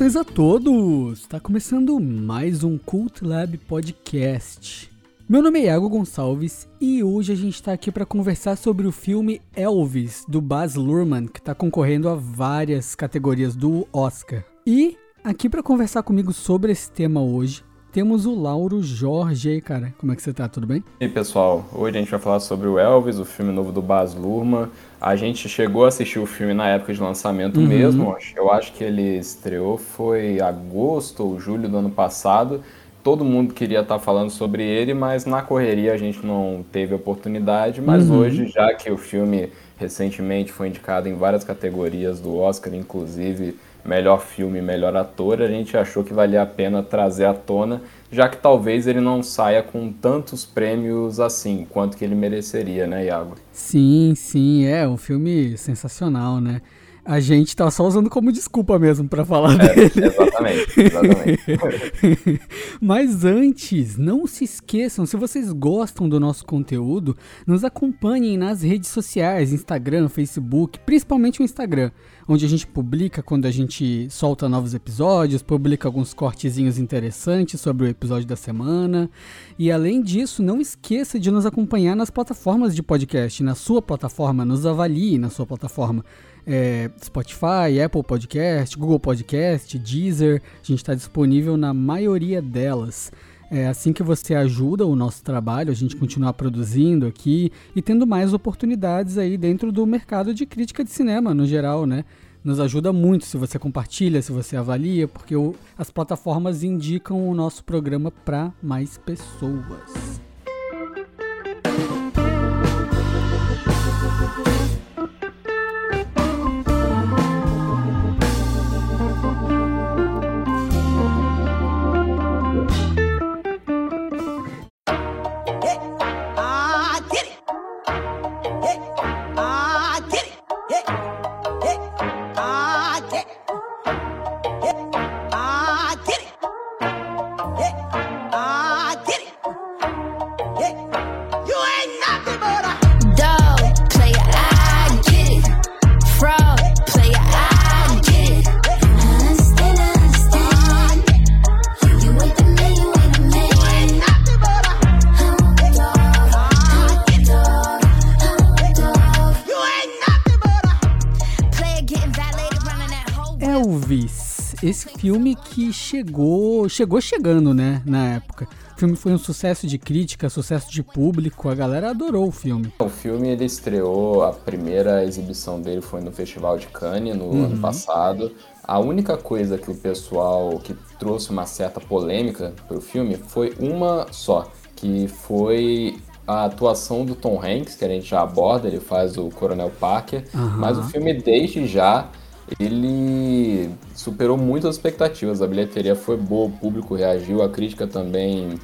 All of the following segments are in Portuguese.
Saudações a todos! Está começando mais um Cult Lab Podcast. Meu nome é Iago Gonçalves e hoje a gente está aqui para conversar sobre o filme Elvis do Baz Luhrmann, que está concorrendo a várias categorias do Oscar. E aqui para conversar comigo sobre esse tema hoje temos o Lauro Jorge aí, cara. Como é que você tá? Tudo bem? E aí, pessoal, hoje a gente vai falar sobre o Elvis, o filme novo do Baz Luhrmann. A gente chegou a assistir o filme na época de lançamento uhum. mesmo. Eu acho que ele estreou foi agosto ou julho do ano passado. Todo mundo queria estar falando sobre ele, mas na correria a gente não teve oportunidade. Mas uhum. hoje, já que o filme recentemente foi indicado em várias categorias do Oscar, inclusive melhor filme, melhor ator, a gente achou que valia a pena trazer à tona, já que talvez ele não saia com tantos prêmios assim, quanto que ele mereceria, né, Iago? Sim, sim, é um filme sensacional, né? A gente tá só usando como desculpa mesmo para falar é, dele. Exatamente, exatamente. Mas antes, não se esqueçam, se vocês gostam do nosso conteúdo, nos acompanhem nas redes sociais, Instagram, Facebook, principalmente o Instagram, onde a gente publica quando a gente solta novos episódios, publica alguns cortezinhos interessantes sobre o episódio da semana. E além disso, não esqueça de nos acompanhar nas plataformas de podcast, na sua plataforma, nos avalie na sua plataforma é, Spotify, Apple Podcast, Google Podcast, Deezer. A gente está disponível na maioria delas. É assim que você ajuda o nosso trabalho, a gente continuar produzindo aqui e tendo mais oportunidades aí dentro do mercado de crítica de cinema no geral, né? Nos ajuda muito se você compartilha, se você avalia, porque o, as plataformas indicam o nosso programa para mais pessoas. Esse filme que chegou, chegou chegando, né, na época. O filme foi um sucesso de crítica, sucesso de público, a galera adorou o filme. O filme ele estreou, a primeira exibição dele foi no Festival de Cannes no uhum. ano passado. A única coisa que o pessoal que trouxe uma certa polêmica para o filme foi uma só, que foi a atuação do Tom Hanks, que a gente já aborda, ele faz o Coronel Parker, uhum. mas o filme desde já ele superou muitas expectativas. A bilheteria foi boa, o público reagiu, a crítica também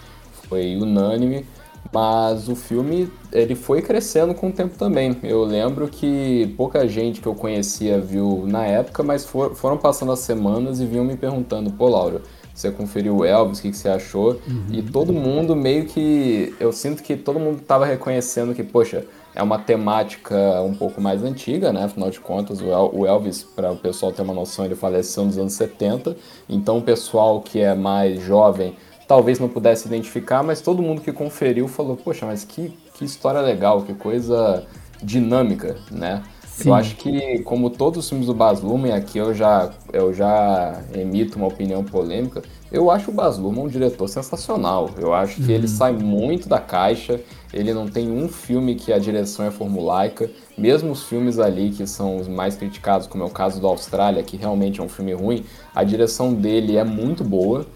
foi unânime, mas o filme ele foi crescendo com o tempo também. Eu lembro que pouca gente que eu conhecia viu na época, mas for, foram passando as semanas e vinham me perguntando: pô, Laura, você conferiu o Elvis, o que, que você achou? Uhum. E todo mundo meio que. Eu sinto que todo mundo estava reconhecendo que, poxa, é uma temática um pouco mais antiga, né? Afinal de contas, o Elvis, para o pessoal ter uma noção, ele faleceu nos anos 70. Então, o pessoal que é mais jovem talvez não pudesse identificar, mas todo mundo que conferiu falou: Poxa, mas que, que história legal, que coisa dinâmica, né? Sim. Eu acho que, como todos os filmes do Baz Luhrmann, aqui eu já, eu já emito uma opinião polêmica, eu acho o Baz Luhrmann um diretor sensacional. Eu acho que uhum. ele sai muito da caixa, ele não tem um filme que a direção é formulaica, mesmo os filmes ali que são os mais criticados, como é o caso do Austrália, que realmente é um filme ruim, a direção dele é muito boa.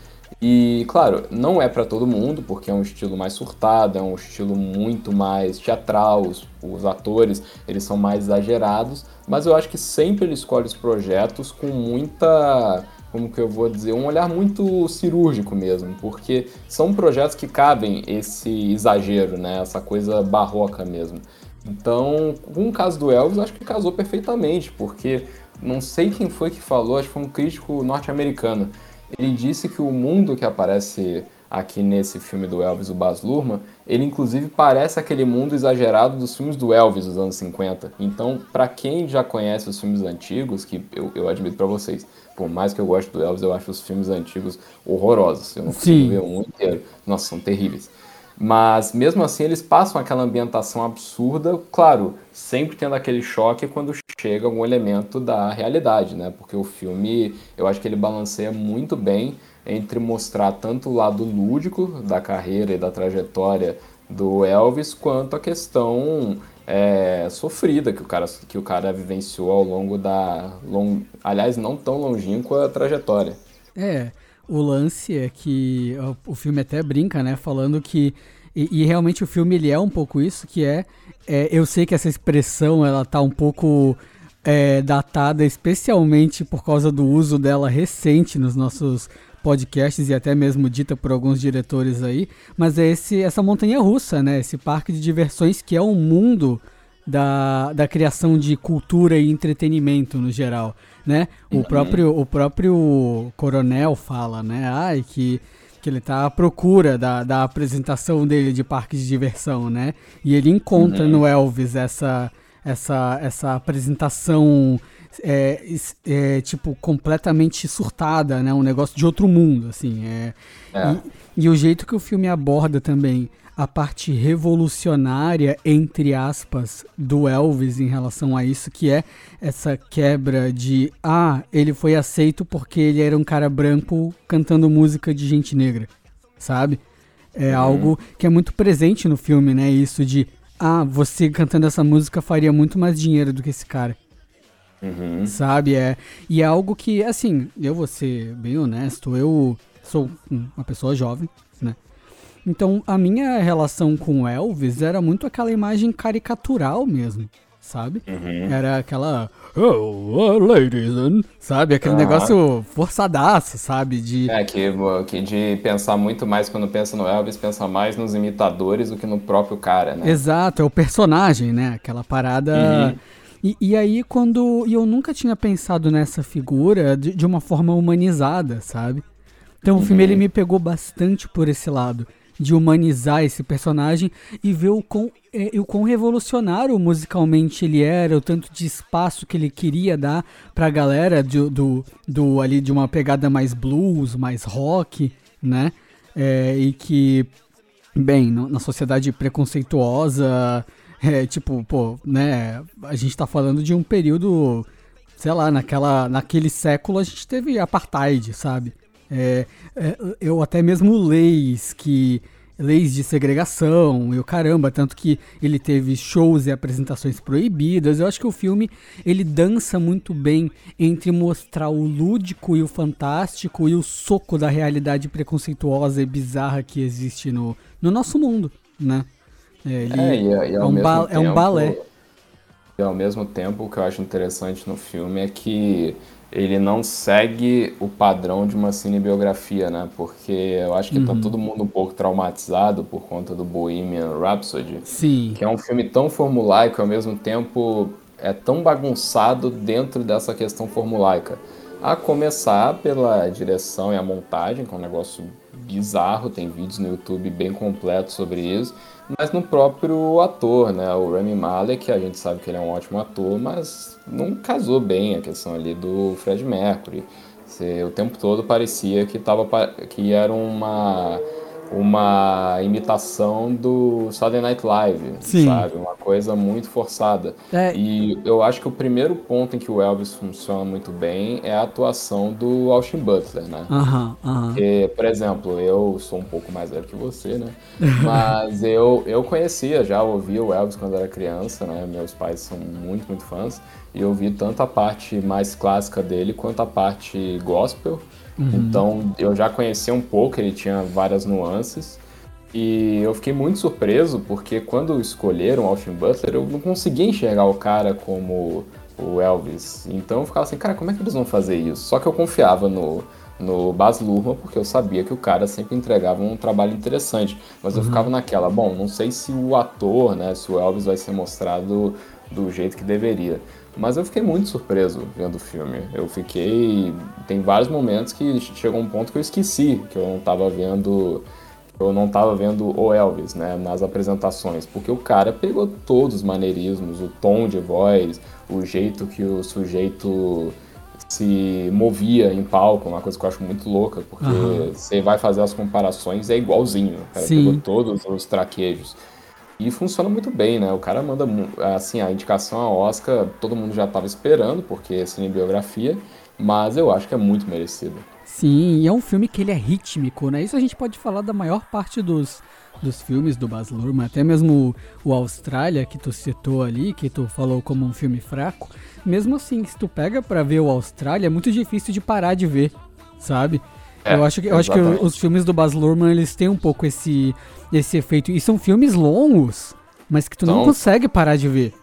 E, claro, não é para todo mundo, porque é um estilo mais surtado, é um estilo muito mais teatral, os, os, atores, eles são mais exagerados, mas eu acho que sempre ele escolhe os projetos com muita, como que eu vou dizer, um olhar muito cirúrgico mesmo, porque são projetos que cabem esse exagero, né, essa coisa barroca mesmo. Então, com o caso do Elvis, acho que casou perfeitamente, porque não sei quem foi que falou, acho que foi um crítico norte-americano, ele disse que o mundo que aparece aqui nesse filme do Elvis, o Baz Luhrmann, ele inclusive parece aquele mundo exagerado dos filmes do Elvis dos anos 50. Então, para quem já conhece os filmes antigos, que eu, eu admito para vocês, por mais que eu goste do Elvis, eu acho os filmes antigos horrorosos. Eu não consigo ver um inteiro. Nossa, são terríveis. Mas mesmo assim eles passam aquela ambientação absurda, claro, sempre tendo aquele choque quando chega algum elemento da realidade, né? Porque o filme, eu acho que ele balanceia muito bem entre mostrar tanto o lado lúdico da carreira e da trajetória do Elvis, quanto a questão é, sofrida que o, cara, que o cara vivenciou ao longo da. Long, aliás, não tão longínqua trajetória. É, o lance é que o filme até brinca, né? Falando que. E, e realmente o filme ele é um pouco isso, que é, é. Eu sei que essa expressão ela tá um pouco é, datada, especialmente por causa do uso dela recente nos nossos podcasts e até mesmo dita por alguns diretores aí, mas é esse, essa montanha russa, né? Esse parque de diversões que é um mundo da, da criação de cultura e entretenimento no geral, né? O próprio o próprio coronel fala, né? Ai que que ele tá à procura da, da apresentação dele de parque de diversão, né? E ele encontra uhum. no Elvis essa essa essa apresentação é, é, tipo, completamente surtada, né? Um negócio de outro mundo, assim. É, é. E, e, o jeito que o filme aborda também a parte revolucionária, entre aspas, do Elvis em relação a isso, que é essa quebra de, ah, ele foi aceito porque ele era um cara branco cantando música de gente negra, sabe? É uhum. algo que é muito presente no filme, né? Isso de, ah, você cantando essa música faria muito mais dinheiro do que esse cara. Uhum. Sabe? É, e é algo que, assim, eu vou ser bem honesto, eu sou uma pessoa jovem, né? Então a minha relação com Elvis era muito aquela imagem caricatural mesmo, sabe? Uhum. Era aquela. Oh, uh, ladies, and... sabe? Aquele negócio forçadaço, sabe? De... É, que, que de pensar muito mais quando pensa no Elvis, pensa mais nos imitadores do que no próprio cara, né? Exato, é o personagem, né? Aquela parada. Uhum e, e aí, quando. E eu nunca tinha pensado nessa figura de, de uma forma humanizada, sabe? Então o filme ele uhum. me pegou bastante por esse lado, de humanizar esse personagem e ver o quão, é, o quão revolucionário musicalmente ele era, o tanto de espaço que ele queria dar pra galera do, do, do ali de uma pegada mais blues, mais rock, né? É, e que, bem, no, na sociedade preconceituosa, é, tipo, pô, né? A gente tá falando de um período, sei lá, naquela, naquele século a gente teve apartheid, sabe? É, é, eu até mesmo leis que leis de segregação e o caramba, tanto que ele teve shows e apresentações proibidas. Eu acho que o filme ele dança muito bem entre mostrar o lúdico e o fantástico e o soco da realidade preconceituosa e bizarra que existe no, no nosso mundo, né? É, ele é, e, e é, um, ba tempo, é um balé. E ao mesmo tempo, o que eu acho interessante no filme é que ele não segue o padrão de uma cinebiografia, né? Porque eu acho que tá uhum. tá todo mundo um pouco traumatizado por conta do Bohemian Rhapsody. Sim. Que é um filme tão formulaico, ao mesmo tempo é tão bagunçado dentro dessa questão formulaica. A começar pela direção e a montagem, que é um negócio bizarro, tem vídeos no YouTube bem completos sobre isso mas no próprio ator, né? O Rami Malek, a gente sabe que ele é um ótimo ator, mas não casou bem a questão ali do Fred Mercury. Você, o tempo todo parecia que, tava, que era uma uma imitação do Saturday Night Live, Sim. sabe? Uma coisa muito forçada. É. E eu acho que o primeiro ponto em que o Elvis funciona muito bem é a atuação do Austin Butler, né? Aham, uh aham. -huh, por exemplo, eu sou um pouco mais velho que você, né? Mas eu, eu conhecia, já ouvia o Elvis quando era criança, né? Meus pais são muito, muito fãs. E eu vi tanto a parte mais clássica dele quanto a parte gospel. Uhum. Então eu já conhecia um pouco, ele tinha várias nuances. E eu fiquei muito surpreso porque quando escolheram Austin Butler, eu não conseguia enxergar o cara como o Elvis. Então eu ficava assim, cara, como é que eles vão fazer isso? Só que eu confiava no, no Baz Luhrmann, porque eu sabia que o cara sempre entregava um trabalho interessante. Mas uhum. eu ficava naquela, bom, não sei se o ator, né, se o Elvis vai ser mostrado do jeito que deveria. Mas eu fiquei muito surpreso vendo o filme. Eu fiquei. Tem vários momentos que chegou um ponto que eu esqueci que eu não estava vendo eu não tava vendo o Elvis, né, nas apresentações, porque o cara pegou todos os maneirismos, o tom de voz, o jeito que o sujeito se movia em palco, uma coisa que eu acho muito louca, porque uhum. você vai fazer as comparações é igualzinho, o cara Sim. pegou todos os traquejos. E funciona muito bem, né? O cara manda, assim, a indicação a Oscar, todo mundo já estava esperando, porque é cinebiografia, mas eu acho que é muito merecido. Sim, e é um filme que ele é rítmico, né? Isso a gente pode falar da maior parte dos, dos filmes do Baz Luhrmann, até mesmo o, o Austrália, que tu citou ali, que tu falou como um filme fraco. Mesmo assim, se tu pega para ver o Austrália, é muito difícil de parar de ver, sabe? É, eu acho que, eu acho que os filmes do Baz Luhrmann, eles têm um pouco esse, esse efeito. E são filmes longos, mas que tu não consegue parar de ver.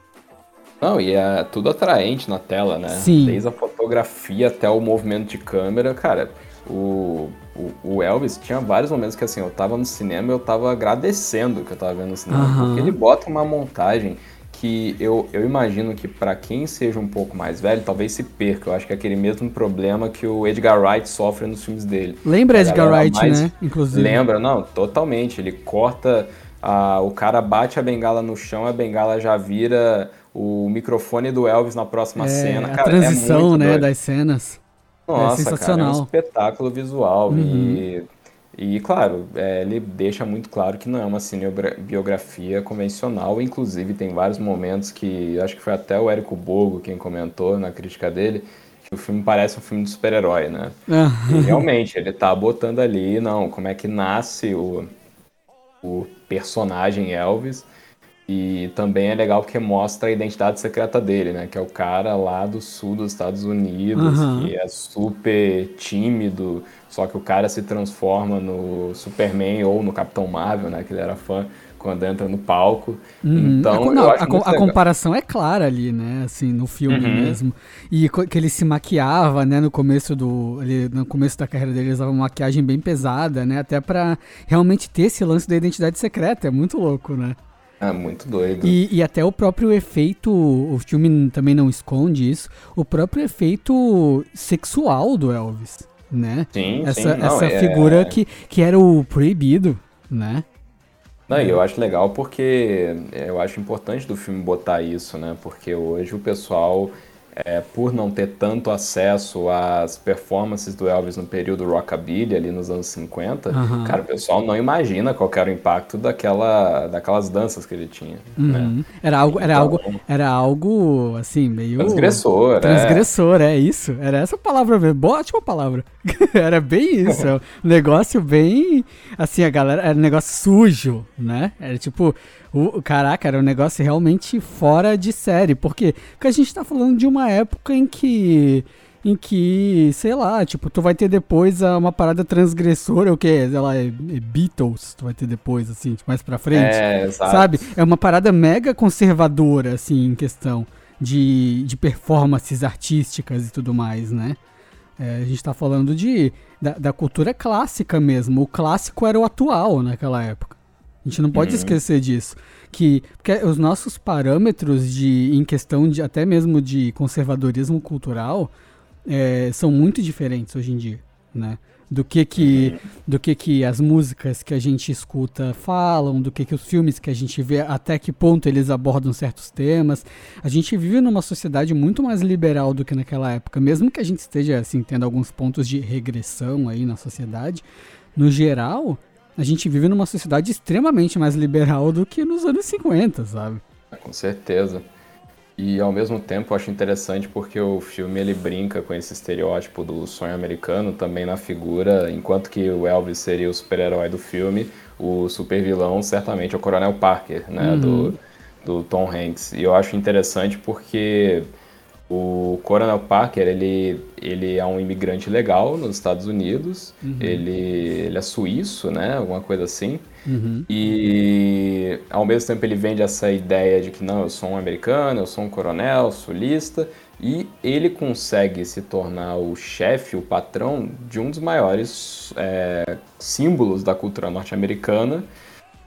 Não, e é tudo atraente na tela, né? Sim. Desde a fotografia até o movimento de câmera. Cara, o, o, o, Elvis tinha vários momentos que assim, eu tava no cinema e eu tava agradecendo que eu tava vendo no cinema. Uhum. Porque ele bota uma montagem que eu, eu imagino que para quem seja um pouco mais velho, talvez se perca. Eu acho que é aquele mesmo problema que o Edgar Wright sofre nos filmes dele. Lembra Edgar Wright, mais... né? Inclusive. Lembra, não, totalmente. Ele corta. A, o cara bate a bengala no chão, a bengala já vira o microfone do Elvis na próxima é, cena. Cara, a é transição, é né, doido. das cenas. Nossa, é sensacional. Cara, é um espetáculo visual. Uhum. E e, claro, é, ele deixa muito claro que não é uma cinebiografia convencional, inclusive tem vários momentos que, acho que foi até o Érico Bogo quem comentou na crítica dele, que o filme parece um filme de super-herói, né? e realmente, ele tá botando ali, não, como é que nasce o, o personagem Elvis, e também é legal porque mostra a identidade secreta dele, né? Que é o cara lá do sul dos Estados Unidos, uhum. que é super tímido, só que o cara se transforma no Superman ou no Capitão Marvel, né? Que ele era fã quando entra no palco. Uhum. Então, a, não, a, a comparação é clara ali, né? Assim, no filme uhum. mesmo. E que ele se maquiava, né? No começo do, ele, no começo da carreira dele, ele usava uma maquiagem bem pesada, né? Até para realmente ter esse lance da identidade secreta. É muito louco, né? É muito doido. E, e, até o próprio efeito, o filme também não esconde isso, o próprio efeito sexual do Elvis, né? Sim, essa, sim. Não, essa é... figura que, que era o proibido, né? Não, e eu acho legal porque eu acho importante do filme botar isso, né? Porque hoje o pessoal é, por não ter tanto acesso às performances do Elvis no período rockabilly, ali nos anos 50, uhum. cara, o pessoal não imagina qual era o impacto daquela, daquelas danças que ele tinha. Uhum. Né? Era, algo, era, então, algo, era algo, assim, meio... Transgressor, é. Transgressor, é, é isso. Era essa palavra mesmo. Boa, ótima palavra. era bem isso. um negócio bem... Assim, a galera... Era um negócio sujo, né? Era tipo... O, caraca, era um negócio realmente fora de série. Por quê? Porque a gente tá falando de uma época em que. Em que, sei lá, tipo, tu vai ter depois uma parada transgressora, o que? Sei lá, é, é Beatles, tu vai ter depois, assim, mais pra frente. É, exato. Sabe? É uma parada mega conservadora, assim, em questão de, de performances artísticas e tudo mais, né? É, a gente tá falando de, da, da cultura clássica mesmo. O clássico era o atual naquela época. A gente não pode uhum. esquecer disso. Que os nossos parâmetros de, em questão de até mesmo de conservadorismo cultural é, são muito diferentes hoje em dia, né? Do que que, uhum. do que que as músicas que a gente escuta falam, do que que os filmes que a gente vê, até que ponto eles abordam certos temas. A gente vive numa sociedade muito mais liberal do que naquela época, mesmo que a gente esteja assim tendo alguns pontos de regressão aí na sociedade. No geral, a gente vive numa sociedade extremamente mais liberal do que nos anos 50, sabe? Com certeza. E ao mesmo tempo eu acho interessante porque o filme ele brinca com esse estereótipo do sonho americano também na figura, enquanto que o Elvis seria o super-herói do filme, o super vilão certamente é o Coronel Parker, né, uhum. do, do Tom Hanks. E eu acho interessante porque o Coronel Parker, ele, ele é um imigrante legal nos Estados Unidos, uhum. ele, ele é suíço, né, alguma coisa assim, uhum. e ao mesmo tempo ele vende essa ideia de que não, eu sou um americano, eu sou um coronel, sulista, e ele consegue se tornar o chefe, o patrão de um dos maiores é, símbolos da cultura norte-americana,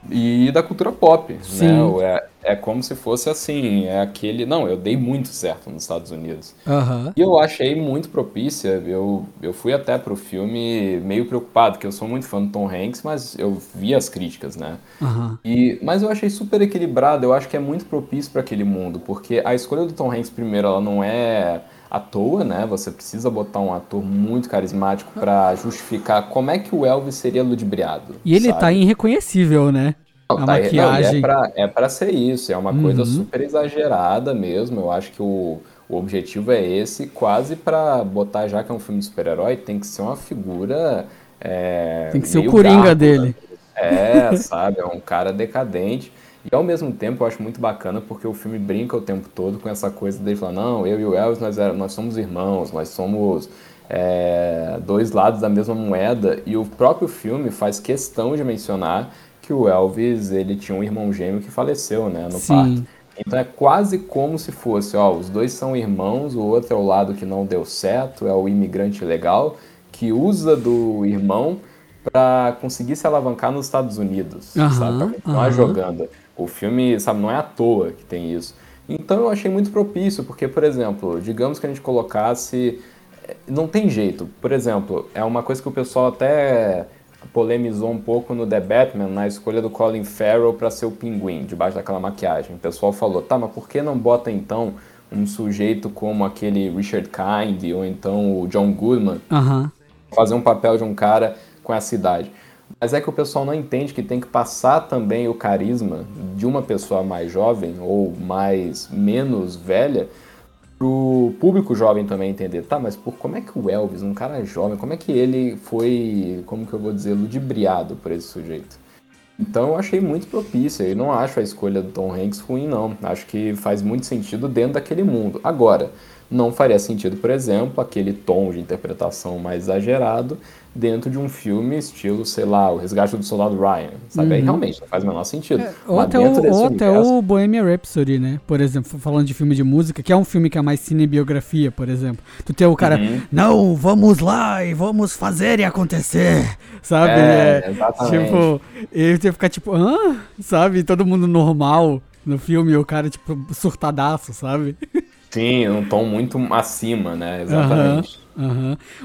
e da cultura pop, Sim. né? É, é como se fosse assim, é aquele... Não, eu dei muito certo nos Estados Unidos. Aham. E eu achei muito propícia, eu, eu fui até pro filme meio preocupado, que eu sou muito fã do Tom Hanks, mas eu vi as críticas, né? Aham. E, mas eu achei super equilibrado, eu acho que é muito propício para aquele mundo, porque a escolha do Tom Hanks primeiro, ela não é à toa, né? Você precisa botar um ator muito carismático para justificar como é que o Elvis seria ludibriado. E ele sabe? tá irreconhecível, né? Não, a tá- não, e maquiagem. é, pra, é pra ser isso, é uma coisa Uhum. super exagerada mesmo. Eu acho que o, o objetivo é esse, quase pra botar, já que é um filme de super-herói, tem que ser uma figura. é, Tem que ser o Coringa garbo, dele. né? É, sabe? É um cara decadente. E ao mesmo tempo eu acho muito bacana porque o filme brinca o tempo todo com essa coisa dele falar, não, eu e o Elvis, nós, era- nós somos irmãos, nós somos é, dois lados da mesma moeda. E o próprio filme faz questão de mencionar que o Elvis, ele tinha um irmão gêmeo que faleceu, né, no Sim. parto. Então é quase como se fosse, ó, os dois são irmãos, o outro é o lado que não deu certo, é o imigrante legal, que usa do irmão para conseguir se alavancar nos Estados Unidos, Aham, sabe? Pra continuar aham. jogando. O filme, sabe, não é à toa que tem isso. Então eu achei muito propício, porque, por exemplo, digamos que a gente colocasse. eh, Não tem jeito. Por exemplo, é uma coisa que o pessoal até polemizou um pouco no The Batman, na escolha do Colin Farrell para ser o pinguim, debaixo daquela maquiagem. O pessoal falou, tá, mas por que não bota então um sujeito como aquele Richard Kind ou então o John Goodman fazer um papel de um cara com essa idade. Mas é que o pessoal não entende que tem que passar também o carisma de uma pessoa mais jovem ou mais menos velha pro público jovem também entender. Tá, mas por como é que o Elvis, um cara jovem, como é que ele foi, como que eu vou dizer, ludibriado por esse sujeito? Então eu achei muito propícia e não acho a escolha do Tom Hanks ruim, não. Acho que faz muito sentido dentro daquele mundo. Agora, não faria sentido, por exemplo, aquele tom de interpretação mais exagerado dentro de um filme estilo, sei lá, O Resgate do Soldado Ryan. Sabe? Aí realmente não faz o menor sentido. É, ou até, o, ou até universo- o Bohemian Rhapsody, né? Por exemplo, falando de filme de música, que é um filme que é mais cinebiografia, por exemplo. Tu tem o cara, Uhum. não, vamos lá e vamos fazer e acontecer, sabe? É, É, exatamente. tipo, ele tem que ficar tipo, hã? Sabe? Todo mundo normal no filme e o cara, tipo, surtadaço, sabe? Sim, um tom muito acima, né? Exatamente.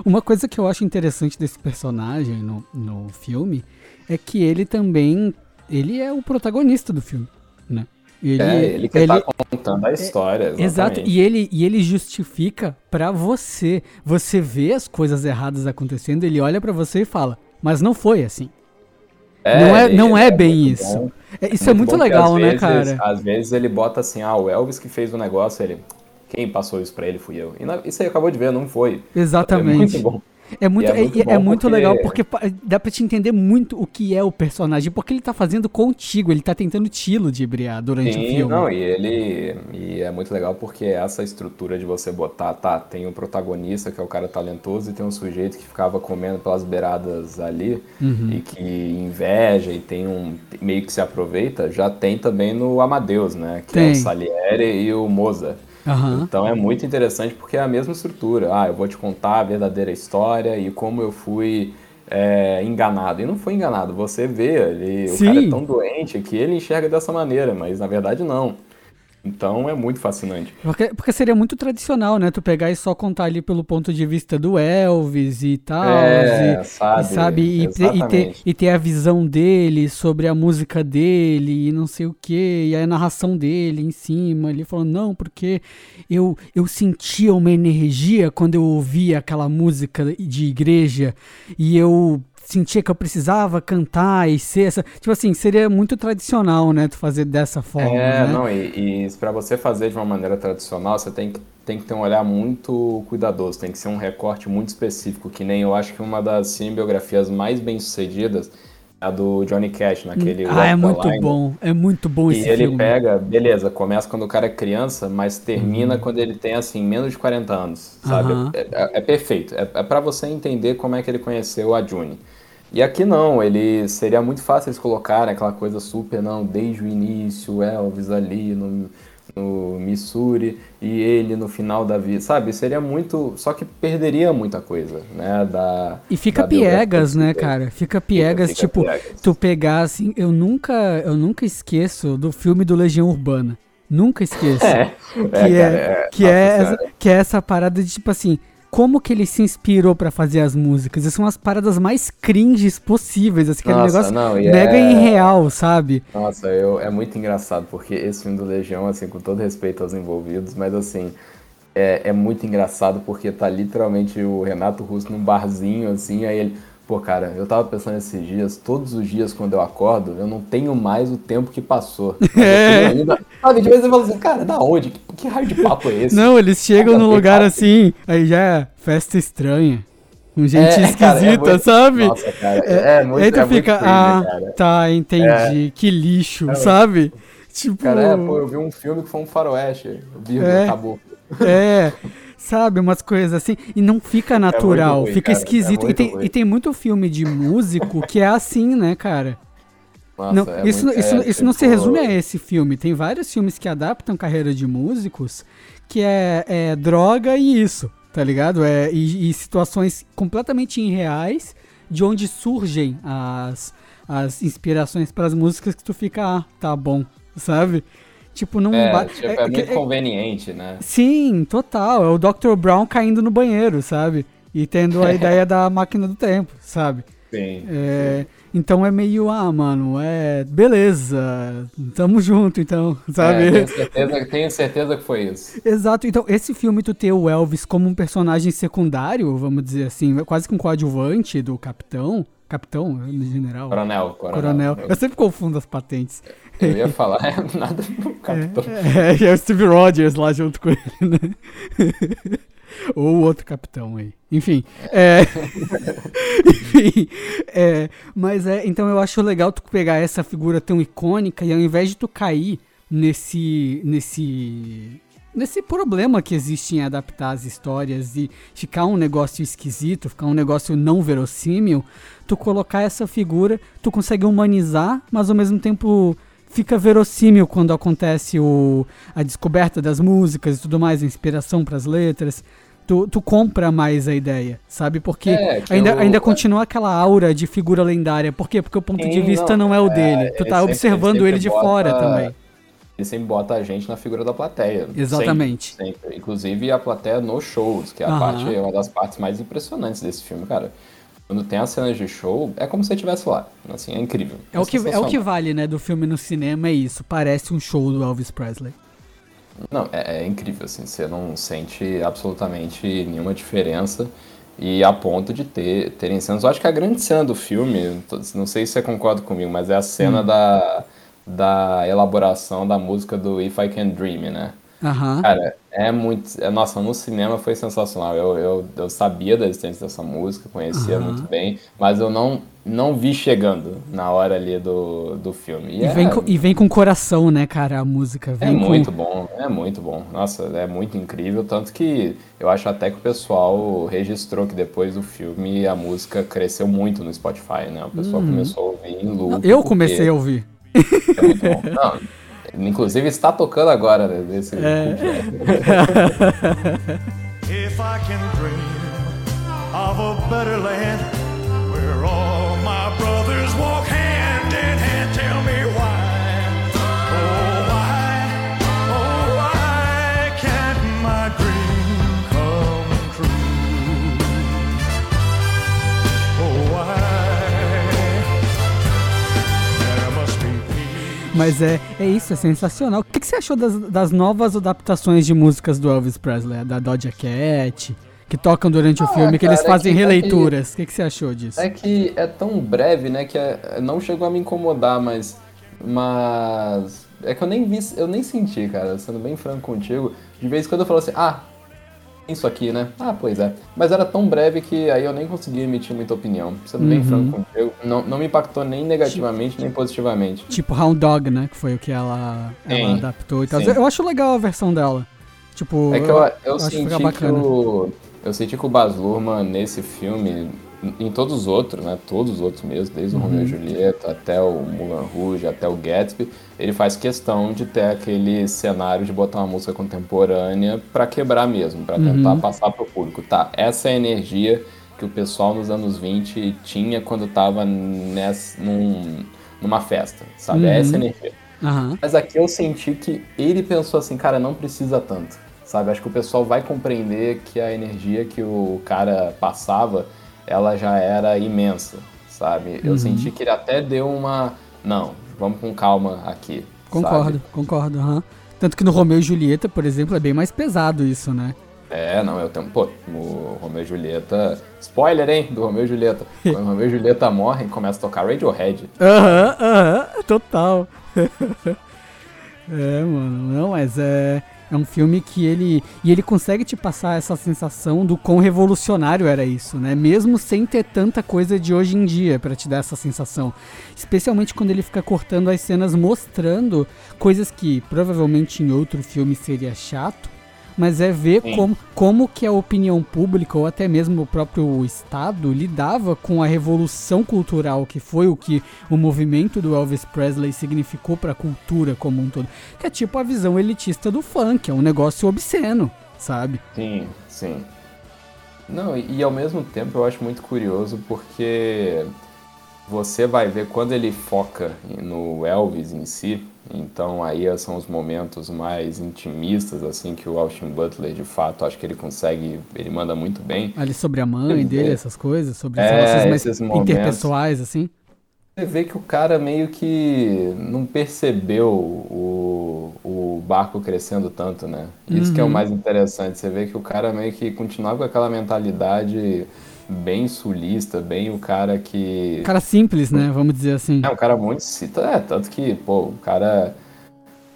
Uma coisa que eu acho interessante desse personagem no, no filme é que ele também. Ele é o protagonista do filme, né? Ele, É, ele que tá contando a história. Exatamente. Exato, e ele, e ele justifica pra você. Você vê as coisas erradas acontecendo, ele olha pra você e fala, mas não foi assim. não é, não é, bem muito isso. bom. É, isso é muito bom que legal, né, vezes- cara? Às vezes ele bota assim, ah, o Elvis que fez o negócio, ele. Quem passou isso pra ele fui eu. E isso aí acabou de ver, não foi. Exatamente. É muito bom. É muito, é é, muito é muito porque- legal porque dá pra te entender muito o que é o personagem, porque ele tá fazendo contigo, ele tá tentando te ludibriar durante o Sim, filme. não, e ele. E é muito legal porque essa estrutura de você botar, tá, tem o protagonista, que é o cara talentoso, e tem um sujeito que ficava comendo pelas beiradas ali, Uhum. e que inveja e tem um. meio que se aproveita, já tem também no Amadeus, né? Que é Tem. o Salieri e o Mozart. Aham. Então é muito interessante porque é a mesma estrutura. Ah, eu vou te contar a verdadeira história e como eu fui é, enganado. E não foi enganado, você vê, ele, o cara é tão doente que ele enxerga dessa maneira, mas na verdade não. Então é muito fascinante. Porque, porque seria muito tradicional, né? Tu pegar e só contar ali pelo ponto de vista do Elvis e tal. É, e, sabe, e, sabe? E, ter- e ter, e ter a visão dele sobre a música dele e não sei o que. E a narração dele em cima. Ele falando, não, porque eu, eu sentia uma energia quando eu ouvia aquela música de igreja e eu sentia que eu precisava cantar e ser essa. Tipo assim, seria muito tradicional, né? Tu fazer dessa forma. É, né? não, e, e para você fazer de uma maneira tradicional, você tem que, tem que ter um olhar muito cuidadoso, tem que ser um recorte muito específico, que nem eu acho que uma das cinebiografias mais bem sucedidas é a do Johnny Cash, naquele Ah, é muito Line. bom. É muito bom E esse ele filme. pega, beleza, começa quando o cara é criança, mas termina Uhum. quando ele tem, assim, menos de 40 anos, sabe? É, é- é perfeito. É, é para você entender como é que ele conheceu a June. E aqui não, ele seria muito fácil eles colocarem aquela coisa super, não, desde o início, Elvis ali no, no Missouri e ele no final da vida, sabe? Seria muito, só que perderia muita coisa, né, da E fica da piegas, né, cara? Fica piegas, fica tipo, piegas. tu pegar assim, eu nunca, eu nunca esqueço do filme do Legião Urbana. Nunca esqueço. É, que cara, é, que, nossa é essa, senhora. que é essa parada de tipo assim, como que ele se inspirou pra fazer as músicas? Essas são as paradas mais cringes possíveis, assim, aquele Nossa, negócio não, e mega é- irreal, sabe? Nossa, eu, é muito engraçado, porque esse filme do Legião, assim, com todo respeito aos envolvidos, mas assim, é, é muito engraçado porque tá literalmente o Renato Russo num barzinho, assim, aí ele. Pô, cara, eu tava pensando esses dias, todos os dias quando eu acordo, eu não tenho mais o tempo que passou. Ainda- Sabe, de vez em quando assim, cara, da onde? Que, que raio de papo é esse? Não, eles chegam Nada a num lugar cara. assim, aí já é festa estranha. Com gente É, cara, é esquisita, muito- sabe? Nossa, cara, é, é muito, aí tu é fica, cringe, ah, cara. tá, entendi, que lixo, sabe? Tipo, Cara, é, pô, eu vi um filme que foi um faroeste, vírgula, É. acabou. É, sabe, umas coisas assim. E não fica natural, ruim, fica cara, é esquisito. e, muito tem, ruim. e tem muito filme de músico que é assim, né, cara? Nossa, não, é isso, muito- isso, é, isso não se tipo, resume a esse filme. Tem vários filmes que adaptam carreira de músicos que é, é droga e isso, tá ligado? É, e, e situações completamente irreais de onde surgem as, as inspirações para as músicas que tu fica, ah, tá bom, sabe? Tipo, não É, tipo, é- é, muito é- conveniente, né? Sim, total. É o Dr. Brown caindo no banheiro, sabe? E tendo a ideia da máquina do tempo, sabe? Sim. É, então é meio, ah, mano, é. Beleza, tamo junto, então, sabe? É, tenho, certeza, tenho certeza que foi isso. Exato, então esse filme tu ter o Elvis como um personagem secundário, vamos dizer assim, quase que um coadjuvante do capitão. Capitão, no general. Coronel, coronel. Coronel. Eu, sempre confundo as patentes. eu ia falar, é, nada do capitão. É, é o Steve Rogers lá junto com ele, né? Ou o outro capitão aí. Enfim. É... Enfim. É... Mas é. Então eu acho legal tu pegar essa figura tão icônica e ao invés de tu cair nesse. nesse. Nesse problema que existe em adaptar as histórias e ficar um negócio esquisito, ficar um negócio não verossímil, tu colocar essa figura, tu consegue humanizar, mas ao mesmo tempo fica verossímil quando acontece o, a descoberta das músicas e tudo mais, a inspiração para as letras. Tu, tu compra mais a ideia, sabe? Porque É, ainda, eu- ainda continua aquela aura de figura lendária. Por quê? Porque o ponto de Sim, vista não, não, é o é, dele. Tu ele tá sempre- observando ele ele de bota- fora também. Ele sempre bota a gente na figura da plateia. Exatamente. Sempre, sempre. Inclusive a plateia nos shows, que é a parte, é uma das partes mais impressionantes desse filme, cara. Quando tem as cenas de show, é como se você estivesse lá. Assim, é incrível. É o, que, é o que vale, né, do filme no cinema, é isso. Parece um show do Elvis Presley. Não, é, é incrível, assim, você não sente absolutamente nenhuma diferença. E a ponto de ter, terem cenas. Eu acho que a grande cena do filme, não sei se você concorda comigo, mas é a cena Hum. da, da elaboração da música do If I Can Dream, né? Aham. Cara, é muito. é- nossa, no cinema foi sensacional. Eu, eu, eu sabia da existência dessa música, conhecia Aham. muito bem, mas eu não, não vi chegando na hora ali do, do filme. E, é, vem com, e vem com coração, né, cara, a música. é Vem com... muito bom, é muito bom. Nossa, é muito incrível. Tanto que eu acho até que o pessoal registrou que depois do filme a música cresceu muito no Spotify, né? O pessoal começou a ouvir em loop. Uhum. Eu porque comecei a ouvir. É muito bom. Não, inclusive está tocando agora, né? Desse É. If I can dream of a better land where all my brothers walk Mas é, é isso, é sensacional. O que, que você achou das, das novas adaptações de músicas do Elvis Presley? Da Doja Cat, que tocam durante o Ah, filme, que eles cara, é fazem é que- releituras. O que, que você achou disso? É que é tão breve, né, que é- não chegou a me incomodar, mas. Mas. É que eu nem vi, eu nem senti, cara, sendo bem franco contigo. De vez em quando eu falo assim, ah, isso aqui, né? Ah, pois é. Mas era tão breve que aí eu nem conseguia emitir muita opinião. Sendo bem Uhum. franco contigo, não, não me impactou nem negativamente, nem positivamente. Tipo Hound Dog, né? Que foi o que ela, ela Sim, adaptou e tal. sim. Eu acho legal a versão dela. Tipo, É que eu, eu que senti que bacana. o. Eu senti que o Baz Luhrmann, nesse filme, em todos os outros, né? Todos os outros mesmo, desde o Romeo e Julieta até o Moulin Rouge, até o Gatsby, ele faz questão de ter aquele cenário de botar uma música contemporânea para quebrar mesmo, para tentar passar pro público. Tá, essa é a energia que o pessoal nos anos 20 tinha quando tava nessa, num, numa festa, sabe? É essa energia. Aham. Mas aqui eu senti que ele pensou assim, cara, não precisa tanto, sabe? Acho que o pessoal vai compreender que a energia que o cara passava, ela já era imensa, sabe? Eu senti que ele até deu uma, não, vamos com calma aqui. Concordo, sabe? concordo, aham. Tanto que no Romeu e Julieta, por exemplo, é bem mais pesado isso, né? É, não, eu tenho. Pô, o Romeu e Julieta. Spoiler, hein? Do Romeu e Julieta. Quando o Romeu e Julieta morrem, começa a tocar Radiohead. Aham, aham, total. é, mano, não, mas é, é um filme que ele. E ele consegue te passar essa sensação do quão revolucionário era isso, né? Mesmo sem ter tanta coisa de hoje em dia pra te dar essa sensação. Especialmente quando ele fica cortando as cenas mostrando coisas que provavelmente em outro filme seria chato. Mas é ver Sim. como, como que a opinião pública ou até mesmo o próprio Estado lidava com a revolução cultural que foi o que o movimento do Elvis Presley significou para a cultura como um todo. Que é tipo a visão elitista do funk, é um negócio obsceno, sabe? Sim, sim. Não, e, e ao mesmo tempo eu acho muito curioso porque você vai ver quando ele foca no Elvis em si, então aí são os momentos mais intimistas, assim, que o Austin Butler, de fato, acho que ele consegue, ele manda muito bem. Ali sobre a mãe Você dele, vê. essas coisas, sobre as É, relações mais momentos. interpessoais, assim. Você vê que o cara meio que não percebeu o, o barco crescendo tanto, né? Isso que é o mais interessante. Você vê que o cara meio que continuava com aquela mentalidade bem sulista, bem o cara que. Cara simples, né? Vamos dizer assim. É um cara muito. É, tanto que, pô, o cara.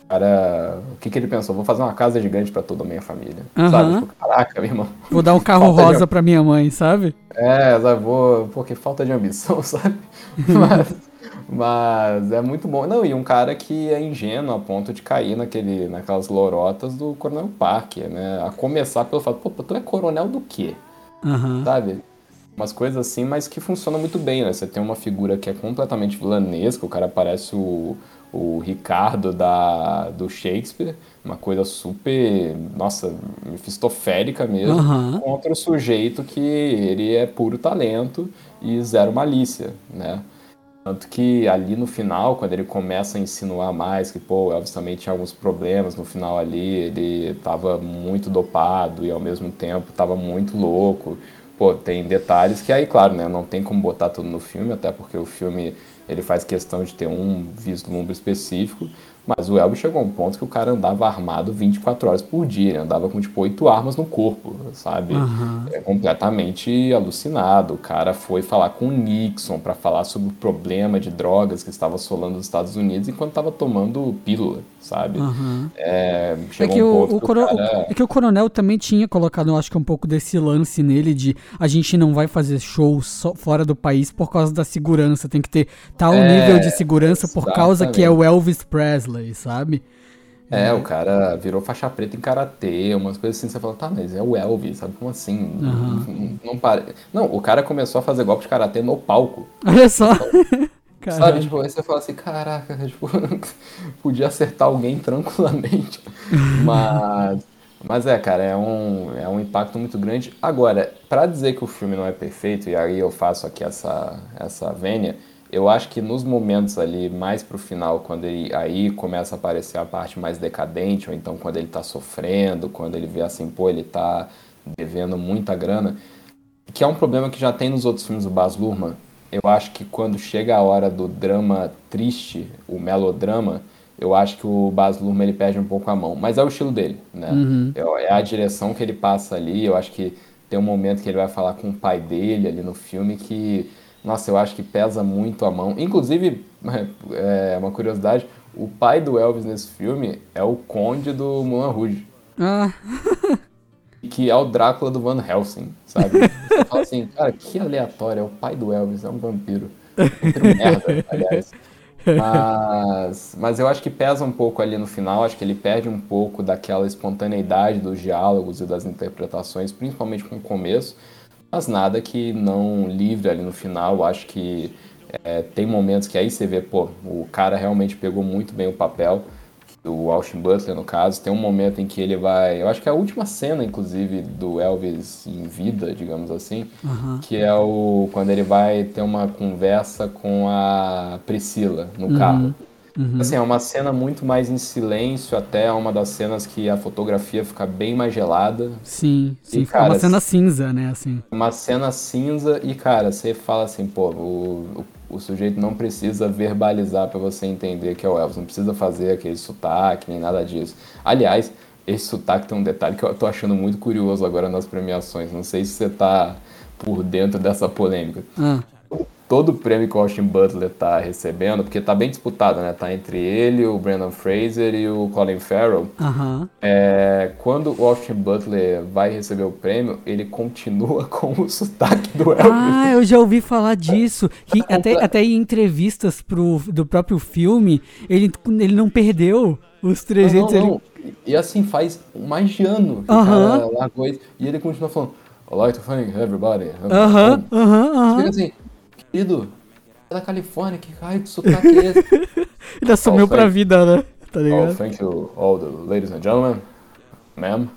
O cara. O que, que ele pensou? Vou fazer uma casa gigante pra toda a minha família. Aham. Sabe? Tipo, caraca, meu irmão. Vou dar um carro Falta de- rosa pra minha mãe, sabe? É, sabe, vou. Porque falta de ambição, sabe? Mas, mas é muito bom. Não, e um cara que é ingênuo a ponto de cair naquele, naquelas lorotas do Coronel Parker, né? A começar pelo fato, pô, tu é coronel do quê? Aham. Sabe? Umas coisas assim, mas que funciona muito bem, né? Você tem uma figura que é completamente vilanesca, o cara parece o, o Ricardo da, do Shakespeare, uma coisa super, nossa, mefistofélica mesmo, Aham. contra o sujeito que ele é puro talento e zero malícia, né? Tanto que ali no final, quando ele começa a insinuar mais que, pô, Elvis também tinha alguns problemas, no final ali ele tava muito dopado e ao mesmo tempo tava muito louco. Pô, tem detalhes que aí, claro, né, não tem como botar tudo no filme, até porque o filme ele faz questão de ter um vislumbre específico, mas o Elvis chegou a um ponto que o cara andava armado 24 horas por dia, ele andava com tipo oito armas no corpo, sabe? Aham. É completamente alucinado. O cara foi falar com o Nixon para falar sobre o problema de drogas que estava assolando os Estados Unidos enquanto estava tomando pílula, sabe? Aham. É, É que, um o, o coro- cara... é que o coronel também tinha colocado, eu acho que um pouco desse lance nele de a gente não vai fazer show só fora do país por causa da segurança. Tem que ter tal É, nível de segurança por causa que é o. Elvis Presley, sabe? É, o cara virou faixa preta em karatê, umas coisas assim, você fala, tá, mas é o Elvis, sabe como assim? Aham. Não, não pare... Não, o cara começou a fazer golpe de karatê no palco. Olha só. Sabe? Caralho. Tipo, aí você fala assim, caraca, tipo, podia acertar alguém tranquilamente. Mas, mas é, cara, é um, é um impacto muito grande. Agora, pra dizer que o filme não é perfeito, e aí eu faço aqui essa, essa vênia, eu acho que nos momentos ali, mais pro final, quando ele aí começa a aparecer a parte mais decadente, ou então quando ele tá sofrendo, quando ele vê assim, pô, ele tá devendo muita grana, que é um problema que já tem nos outros filmes do Baz Luhrmann. Eu acho que quando chega a hora do drama triste, o melodrama, eu acho que o Baz Luhrmann ele perde um pouco a mão. Mas é o estilo dele, né? É é a direção que ele passa ali. Eu acho que tem um momento que ele vai falar com o pai dele ali no filme que, nossa, eu acho que pesa muito a mão. Inclusive, é uma curiosidade, o pai do Elvis nesse filme é o conde do Moulin Rouge Ah, que é o Drácula do Van Helsing, sabe? Você fala assim, cara, que aleatório, é o pai do Elvis, é um vampiro. Merda, aliás. Mas, mas eu acho que pesa um pouco ali no final, acho que ele perde um pouco daquela espontaneidade dos diálogos e das interpretações, principalmente com o começo. mas nada que não livre ali no final. Acho que é, tem momentos que aí você vê, pô, o cara realmente pegou muito bem o papel, o Austin Butler no caso. Tem um momento em que ele vai. Eu acho que é a última cena, inclusive, do Elvis em vida, digamos assim, Aham. que é o quando ele vai ter uma conversa com a Priscila no carro. Assim, é uma cena muito mais em silêncio, até é uma das cenas que a fotografia fica bem mais gelada. Sim, sim. E, fica uma cara, cena cinza, né? Assim. Uma cena cinza e, cara, você fala assim, pô, o, o, o sujeito não precisa verbalizar pra você entender que é o Elvis, não precisa fazer aquele sotaque, nem nada disso. Aliás, esse sotaque tem um detalhe que eu tô achando muito curioso agora nas premiações. Não sei se você tá por dentro dessa polêmica. Ah, Todo o prêmio que o Austin Butler tá recebendo, porque tá bem disputado, né? Tá entre ele, o Brandon Fraser e o Colin Farrell. Aham. É, quando o Austin Butler vai receber o prêmio, ele continua com o sotaque do Elvis. Ah, eu já ouvi falar disso. Que até, até em entrevistas pro, do próprio filme, ele, ele não perdeu os Não, trejeitos. não, ele- não. E assim, faz mais de ano que Aham. cara largou isso. E ele continua falando, I'd like to thank everybody. Aham, aham, Fica aham. assim, querido, é da Califórnia, que raio de sotaque é esse? Ele assumiu Oh, pra thank- vida, né? Tá oh, ligado? thank you all the ladies and gentlemen. Ma'am.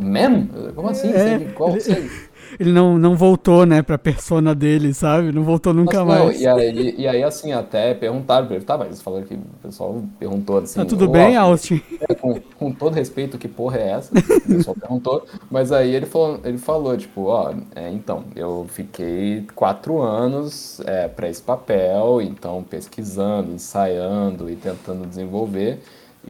Ma'am? Como assim? É, qual ele-? Ele não, não voltou, né, pra persona dele, sabe? Não voltou nunca Nossa, não, mais. E aí, e aí, assim, até perguntaram pra ele, tá, mas falaram que o pessoal perguntou assim. Tá tudo "Ô, bem, Austin? É, com, com todo respeito, que porra é essa? O pessoal perguntou. Mas aí ele falou, ele falou tipo, ó, é, então, eu fiquei quatro anos é, para esse papel, então pesquisando, ensaiando e tentando desenvolver.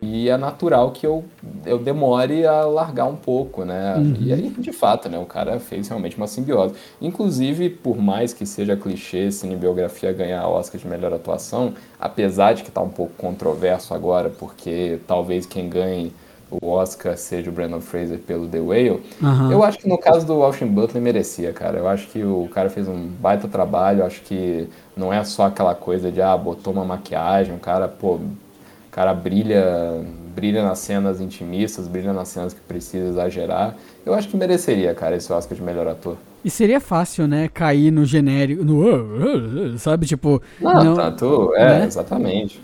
E é natural que eu, eu demore a largar um pouco, né? E aí, de fato, né? O cara fez realmente uma simbiose. Inclusive, por mais que seja clichê cinebiografia ganhar Oscar de melhor atuação, apesar de que tá um pouco controverso agora, porque talvez quem ganhe o Oscar seja o Brandon Fraser pelo The Whale, Aham. eu acho que no caso do Austin Butler merecia, cara. Eu acho que o cara fez um baita trabalho, acho que não é só aquela coisa de, ah, botou uma maquiagem, o cara, pô, o cara brilha, brilha nas cenas intimistas, brilha nas cenas que precisa exagerar. Eu acho que mereceria, cara, esse Oscar de melhor ator. E seria fácil, né, cair no genérico, no... "Ah, sabe, tipo... Não, não- tanto, é, né? exatamente.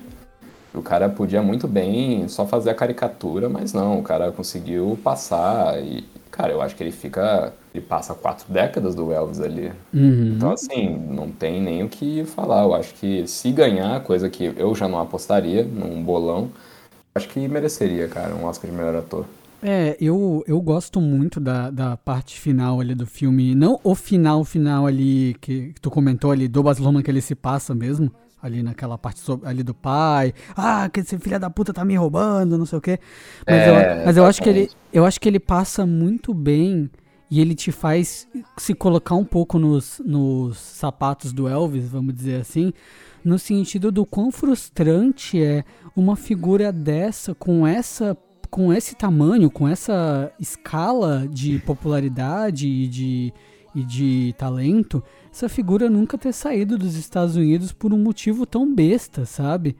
O cara podia muito bem só fazer a caricatura, mas não, o cara conseguiu passar e, cara, eu acho que ele fica, ele passa quatro décadas do Elvis ali. Uhum. Então, assim, não tem nem o que falar. Eu acho que se ganhar, coisa que eu já não apostaria num bolão, acho que mereceria, cara, um Oscar de melhor ator. É, eu, eu gosto muito da, da parte final ali do filme. Não o final, final ali que, que tu comentou ali, do Baz Luhrmann que ele se passa mesmo. Ali naquela parte so- ali do pai. Ah, que esse filho da puta tá me roubando, não sei o quê. Mas, É, eu, mas eu acho que ele, eu acho que ele passa muito bem e ele te faz se colocar um pouco nos, nos sapatos do Elvis, vamos dizer assim, no sentido do quão frustrante é uma figura dessa com essa com esse tamanho, com essa escala de popularidade e de, e de talento, essa figura nunca ter saído dos Estados Unidos por um motivo tão besta, sabe?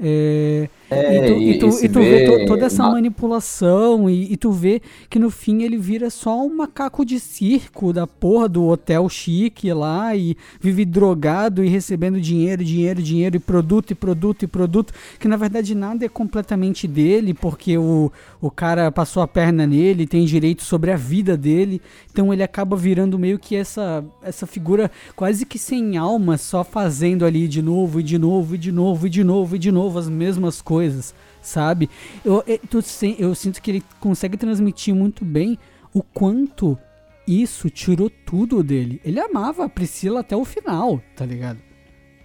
É, É, e tu, e e- tu- e tu vê vê to- toda essa uma- manipulação e, e tu vê que no fim ele vira só um macaco de circo da porra do hotel chique lá e vive drogado e recebendo dinheiro, dinheiro, dinheiro e produto e produto e produto, que na verdade nada é completamente dele, porque o, o cara passou a perna nele, tem direito sobre a vida dele, então ele acaba virando meio que essa, essa figura quase que sem alma, só fazendo ali de novo e de novo e de novo e de novo e de novo as mesmas coisas, sabe? Eu, eu, sen- eu sinto que ele consegue transmitir muito bem o quanto isso tirou tudo dele. Ele amava a Priscila até o final, tá ligado?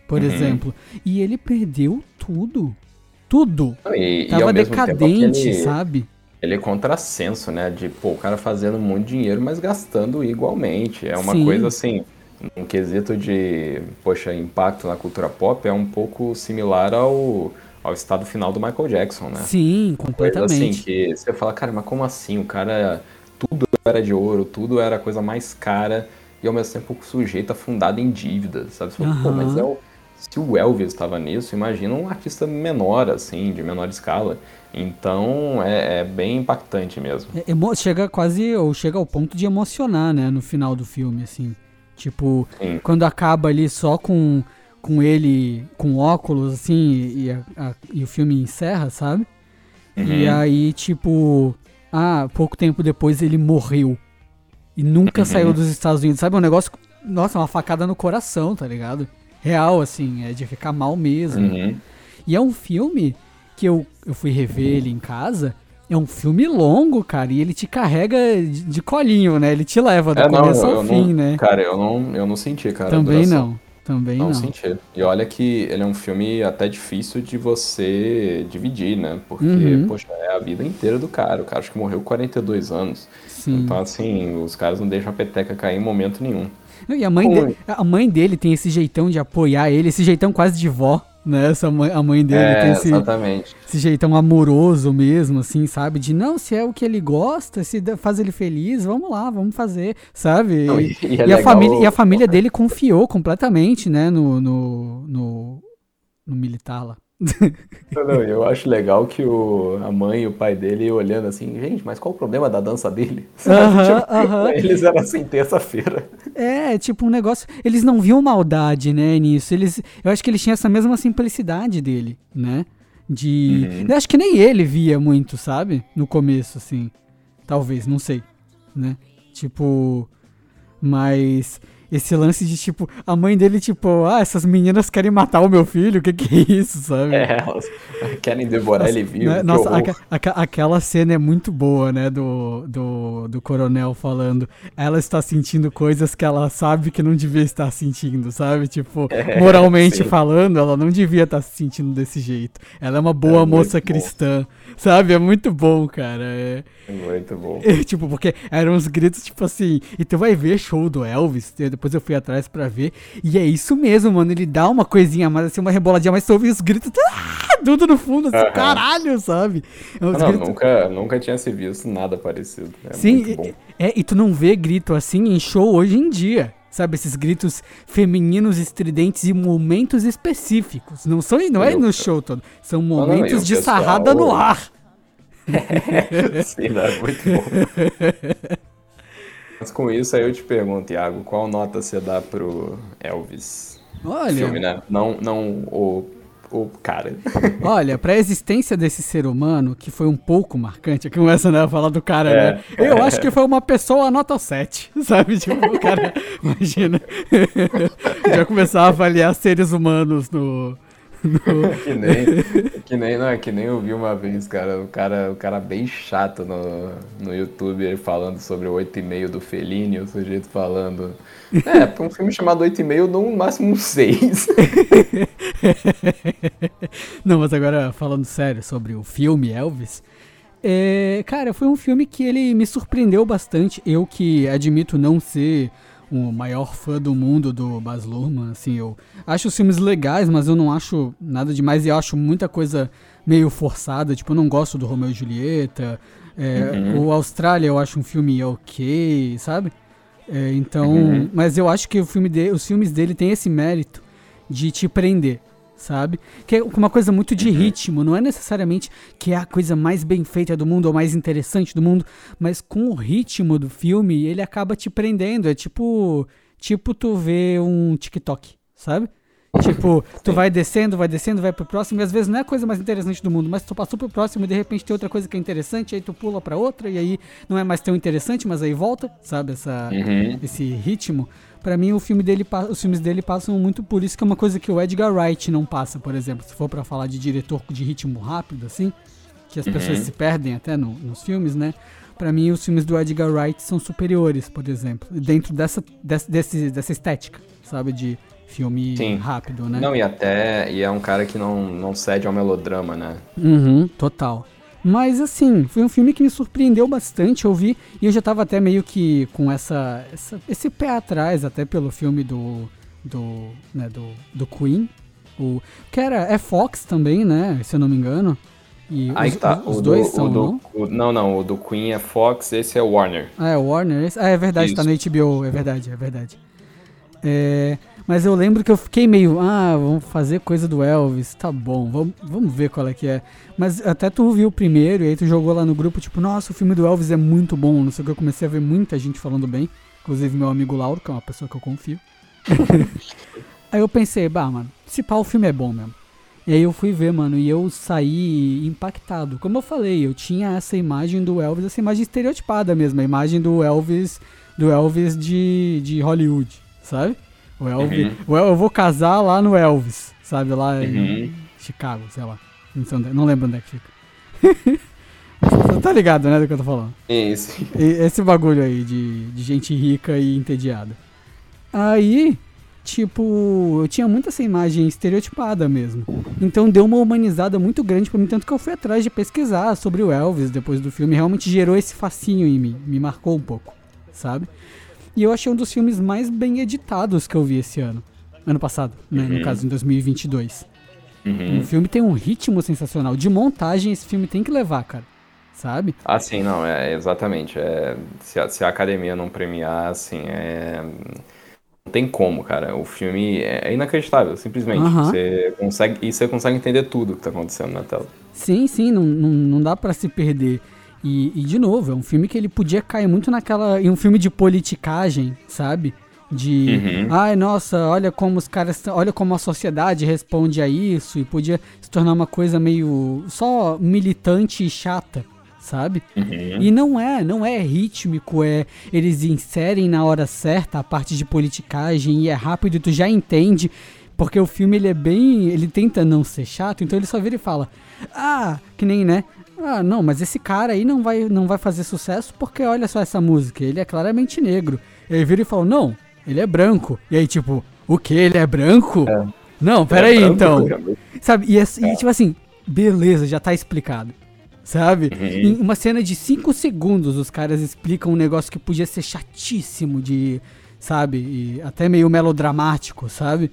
Por Uhum. exemplo. E ele perdeu tudo. Tudo. E, e Tava tempo decadente, aquele- sabe? Ele é contrassenso, né? De, pô, o cara fazendo muito dinheiro, mas gastando igualmente. É uma Sim. coisa assim, um quesito de, poxa, impacto na cultura pop é um pouco similar ao, ao estado final do Michael Jackson, né? Sim, Coisa assim, completamente. que você fala, cara, mas como assim? O cara, tudo era de ouro, tudo era a coisa mais cara e ao mesmo tempo sujeito afundado em dívidas, sabe? Você fala, pô, mas é o, Se o Elvis estava nisso, imagina um artista menor, assim, de menor escala. Então é, é bem impactante mesmo. É, chega quase, ou chega ao ponto de emocionar, né, no final do filme, assim. Tipo, Sim. quando acaba ali só com, com ele com óculos, assim, e, a- a- e o filme encerra, sabe? E Uhum. aí, tipo, ah, pouco tempo depois ele morreu. E nunca Uhum. saiu dos Estados Unidos, sabe? É um negócio, nossa, uma facada no coração, tá ligado? Real, assim, é de ficar mal mesmo. Uhum. E é um filme que eu, eu fui rever ele em casa. É um filme longo, cara, e ele te carrega de, de colinho, né? Ele te leva do É, não, começo ao fim, não, né? Cara, eu não, eu não senti, cara. Também não, também Não, não. senti. E olha que ele é um filme até difícil de você dividir, né? Porque, Uhum. poxa, é a vida inteira do cara. O cara acho que morreu com 42 anos. Sim. Então, assim, os caras não deixam a peteca cair em momento nenhum. E a mãe, dele, a mãe dele tem esse jeitão de apoiar ele, esse jeitão quase de vó, né? Essa mãe, a mãe dele tem É, esse, exatamente. esse jeitão amoroso mesmo, assim, sabe? De não, se é o que ele gosta, se faz ele feliz, vamos lá, vamos fazer, sabe? Não, e, e- é e a família, e a família dele confiou completamente, né, no, no, no, no militar lá. Não, não, eu acho legal que o, a mãe e o pai dele olhando assim, gente, mas qual o problema da dança dele? Aham, Tipo, aham. Eles eram assim, terça-feira. É, tipo um negócio. Eles não viam maldade, né, nisso. Eles, eu acho que eles tinham essa mesma simplicidade dele, né? De. Uhum. Eu acho que nem ele via muito, sabe? No começo, assim. Talvez, não sei. Né? Tipo. Mas. Esse lance de, tipo, a mãe dele, tipo, ah, essas meninas querem matar o meu filho, o que que é isso, sabe? É, elas querem devorar ele vivo. Né? Nossa, aca- aca- aquela cena é muito boa, né? Do, do, do coronel falando. Ela está sentindo coisas que ela sabe que não devia estar sentindo, sabe? Tipo, moralmente sim. falando, ela não devia estar se sentindo desse jeito. Ela é uma boa É moça bom. cristã, sabe? É muito bom, cara. É, Muito bom. é, tipo, porque eram uns gritos, tipo assim, e tu vai ver show do Elvis, depois eu fui atrás pra ver, e é isso mesmo, mano, ele dá uma coisinha mais, assim, uma reboladinha, mas tu ouve os gritos, ah, tudo no fundo, assim, Aham. caralho, sabe? É Não, gritos- nunca, nunca tinha se visto nada parecido. É Sim, e- é, e tu não vê grito assim em show hoje em dia. Sabe, esses gritos femininos estridentes em momentos específicos. Não, são, não é no show todo. São não, momentos o de pessoal- sarrada no ar. Sim, não, é muito bom. Mas com isso aí eu te pergunto, Iago, qual nota você dá pro Elvis? Olha, Filme, né? Não, não o, o cara. olha, pra existência desse ser humano, que foi um pouco marcante, aqui começa né, a falar do cara, É. né? Eu acho que foi uma pessoa nota 7, sabe? Tipo, o cara, imagina. Já começar a avaliar seres humanos no. Que nem, que nem, não, é que nem eu vi uma vez, cara, o cara, o cara bem chato no, no YouTube, ele falando sobre o 8,5 do Fellini, o sujeito falando, é, pra um filme chamado 8,5 eu dou no máximo um 6. Não, mas agora falando sério sobre o filme Elvis, é, cara, foi um filme que ele me surpreendeu bastante. Eu que admito não ser o maior fã do mundo do Baz Luhrmann, assim, eu acho os filmes legais, mas eu não acho nada demais e eu acho muita coisa meio forçada, tipo, eu não gosto do Romeu e Julieta. é, O Austrália eu acho um filme ok, sabe? É, então, mas eu acho que o filme de, os filmes dele têm esse mérito de te prender, sabe? Que é uma coisa muito de ritmo, não é necessariamente que é a coisa mais bem feita do mundo ou mais interessante do mundo, mas com o ritmo do filme, ele acaba te prendendo, é tipo, tipo tu vê um TikTok, sabe? Tipo, tu vai descendo, vai descendo, vai pro próximo, e às vezes não é a coisa mais interessante do mundo, mas tu passou pro próximo e de repente tem outra coisa que é interessante, aí tu pula pra outra, e aí não é mais tão interessante, mas aí volta, sabe? Essa, Uhum. esse ritmo. Pra mim, o filme dele, os filmes dele passam muito por isso, que é uma coisa que o Edgar Wright não passa, por exemplo. Se for pra falar de diretor de ritmo rápido, assim, que as pessoas se perdem até no- nos filmes, né? Pra mim, os filmes do Edgar Wright são superiores, por exemplo, dentro dessa, desse- dessa estética, sabe? De filme Sim. rápido, né? Não, e até, e é um cara que não, não cede ao melodrama, né? Uhum, total. Mas assim, foi um filme que me surpreendeu bastante, eu vi, e eu já tava até meio que com essa, essa- esse pé atrás, até pelo filme do do, né, do, do Queen, o que era é Fox também, né, se eu não me engano. E Aí os, tá, os o dois do, são, o do, não? o- não, não, o do Queen é Fox, esse é Warner. Ah, é Warner. esse- Ah, é verdade, tá Isso. no HBO, é verdade, é verdade. É, mas eu lembro que eu fiquei meio, ah, vamos fazer coisa do Elvis, tá bom, vamos, vamos ver qual é que é. Mas até tu viu o primeiro e aí tu jogou lá no grupo, tipo, nossa, o filme do Elvis é muito bom, não sei o que, eu comecei a ver muita gente falando bem, inclusive meu amigo Lauro, que é uma pessoa que eu confio. aí eu pensei, bah, mano, se pá, o filme é bom mesmo. E aí eu fui ver, mano, e eu saí impactado. Como eu falei, eu tinha essa imagem do Elvis, essa imagem estereotipada mesmo, a imagem do Elvis, do Elvis de, de Hollywood, sabe? O Elvis, Uhum. o El- eu vou casar lá no Elvis, sabe? Lá em Uhum. Chicago, sei lá. Não, onde- não lembro onde é que fica. Você tá ligado, né, do que eu tô falando? Esse. E- Esse bagulho aí de, de gente rica e entediada. Aí, tipo, eu tinha muito essa imagem estereotipada mesmo. Então deu uma humanizada muito grande pra mim, tanto que eu fui atrás de pesquisar sobre o Elvis depois do filme. Realmente gerou esse fascínio em mim, me marcou um pouco, sabe? E eu achei um dos filmes mais bem editados que eu vi esse ano. Ano passado, né? No Uhum. caso, em 2022. Uhum. O filme tem um ritmo sensacional. De montagem, esse filme tem que levar, cara. Sabe? Ah, sim, não, é exatamente. É, se, a, se a academia não premiar, assim, é, não tem como, cara. O filme é, é inacreditável, simplesmente. Aham. Você consegue, e você consegue entender tudo que tá acontecendo na tela. Sim, sim, não, não, não dá pra se perder. E, e, de novo, é um filme que ele podia cair muito naquela. em um filme de politicagem, sabe? De. Uhum. Ai, nossa, olha como os caras. Olha como a sociedade responde a isso. E podia se tornar uma coisa meio. só militante e chata, sabe? Uhum. E não é, não é rítmico, é. Eles inserem na hora certa a parte de politicagem e é rápido e tu já entende. Porque o filme ele é bem. Ele tenta não ser chato, então ele só vira e fala: Ah, que nem, né? Ah, não, mas esse cara aí não vai, não vai fazer sucesso porque olha só essa música, ele é claramente negro. Ele vira e fala: Não, ele é branco. E aí, tipo, o que? Ele é branco? Não, peraí É, então. Sabe? E, é- e, tipo assim, beleza, já tá explicado. Sabe? Uhum. Em uma cena de 5 segundos, os caras explicam um negócio que podia ser chatíssimo de. Sabe? E até meio melodramático, sabe?